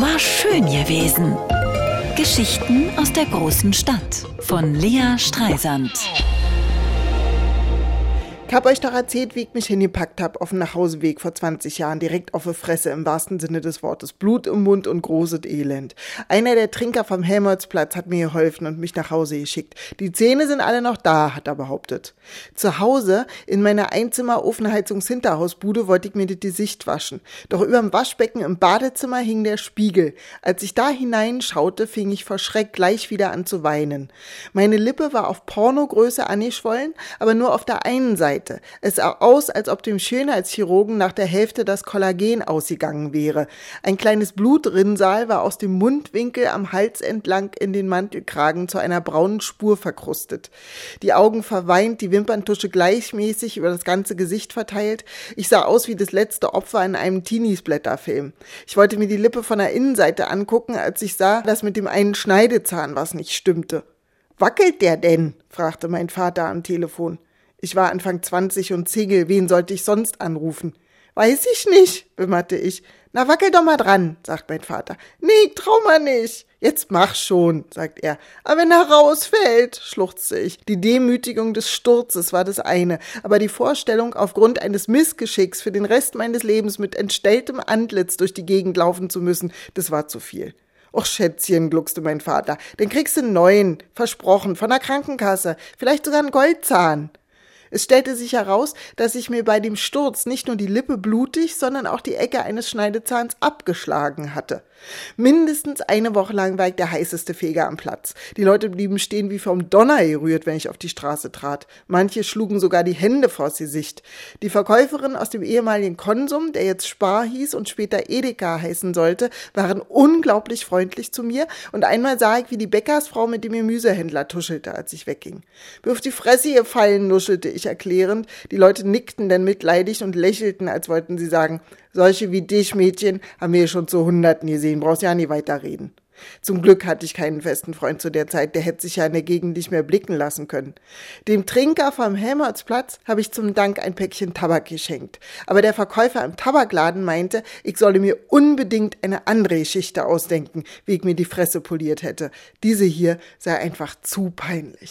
War schön gewesen. Geschichten aus der großen Stadt von Lea Streisand. Ich hab euch doch erzählt, wie ich mich hingepackt hab auf dem Nachhauseweg vor 20 Jahren, direkt auf die Fresse im wahrsten Sinne des Wortes. Blut im Mund und großes Elend. Einer der Trinker vom Helmholtzplatz hat mir geholfen und mich nach Hause geschickt. Die Zähne sind alle noch da, hat er behauptet. Zu Hause, in meiner Einzimmer-Ofenheizungs-Hinterhausbude, wollte ich mir die Gesicht waschen. Doch überm Waschbecken im Badezimmer hing der Spiegel. Als ich da hineinschaute, fing ich vor Schreck gleich wieder an zu weinen. Meine Lippe war auf Pornogröße angeschwollen, aber nur auf der einen Seite Seite. Es sah aus, als ob dem Schönheitschirurgen nach der Hälfte das Kollagen ausgegangen wäre. Ein kleines Blutrinsal war aus dem Mundwinkel am Hals entlang in den Mantelkragen zu einer braunen Spur verkrustet. Die Augen verweint, die Wimperntusche gleichmäßig über das ganze Gesicht verteilt. Ich sah aus wie das letzte Opfer in einem Teenies-Blätterfilm. Ich wollte mir die Lippe von der Innenseite angucken, als ich sah, dass mit dem einen Schneidezahn was nicht stimmte. Wackelt der denn? fragte mein Vater am Telefon. Ich war Anfang 20 und Single, wen sollte ich sonst anrufen? Weiß ich nicht, wimmerte ich. Na, wackel doch mal dran, sagt mein Vater. Nee, trau mal nicht. Jetzt mach schon, sagt er. Aber wenn er rausfällt, schluchzte ich. Die Demütigung des Sturzes war das eine, aber die Vorstellung, aufgrund eines Missgeschicks für den Rest meines Lebens mit entstelltem Antlitz durch die Gegend laufen zu müssen, das war zu viel. Och, Schätzchen, gluckste mein Vater, den kriegst du einen neuen, versprochen, von der Krankenkasse, vielleicht sogar einen Goldzahn. Es stellte sich heraus, dass ich mir bei dem Sturz nicht nur die Lippe blutig, sondern auch die Ecke eines Schneidezahns abgeschlagen hatte. Mindestens eine Woche lang war ich der heißeste Feger am Platz. Die Leute blieben stehen wie vom Donner gerührt, wenn ich auf die Straße trat. Manche schlugen sogar die Hände vors Gesicht. Die Verkäuferin aus dem ehemaligen Konsum, der jetzt Spar hieß und später Edeka heißen sollte, waren unglaublich freundlich zu mir und einmal sah ich, wie die Bäckersfrau mit dem Gemüsehändler tuschelte, als ich wegging. Wirf die Fresse, ihr Fallen, nuschelte ich erklärend. Die Leute nickten dann mitleidig und lächelten, als wollten sie sagen, solche wie dich, Mädchen, haben wir schon zu Hunderten gesehen, brauchst ja nie weiterreden. Zum Glück hatte ich keinen festen Freund zu der Zeit, der hätte sich ja in der Gegend nicht mehr blicken lassen können. Dem Trinker vom Helmholtzplatz habe ich zum Dank ein Päckchen Tabak geschenkt. Aber der Verkäufer im Tabakladen meinte, ich solle mir unbedingt eine andere Geschichte ausdenken, wie ich mir die Fresse poliert hätte. Diese hier sei einfach zu peinlich.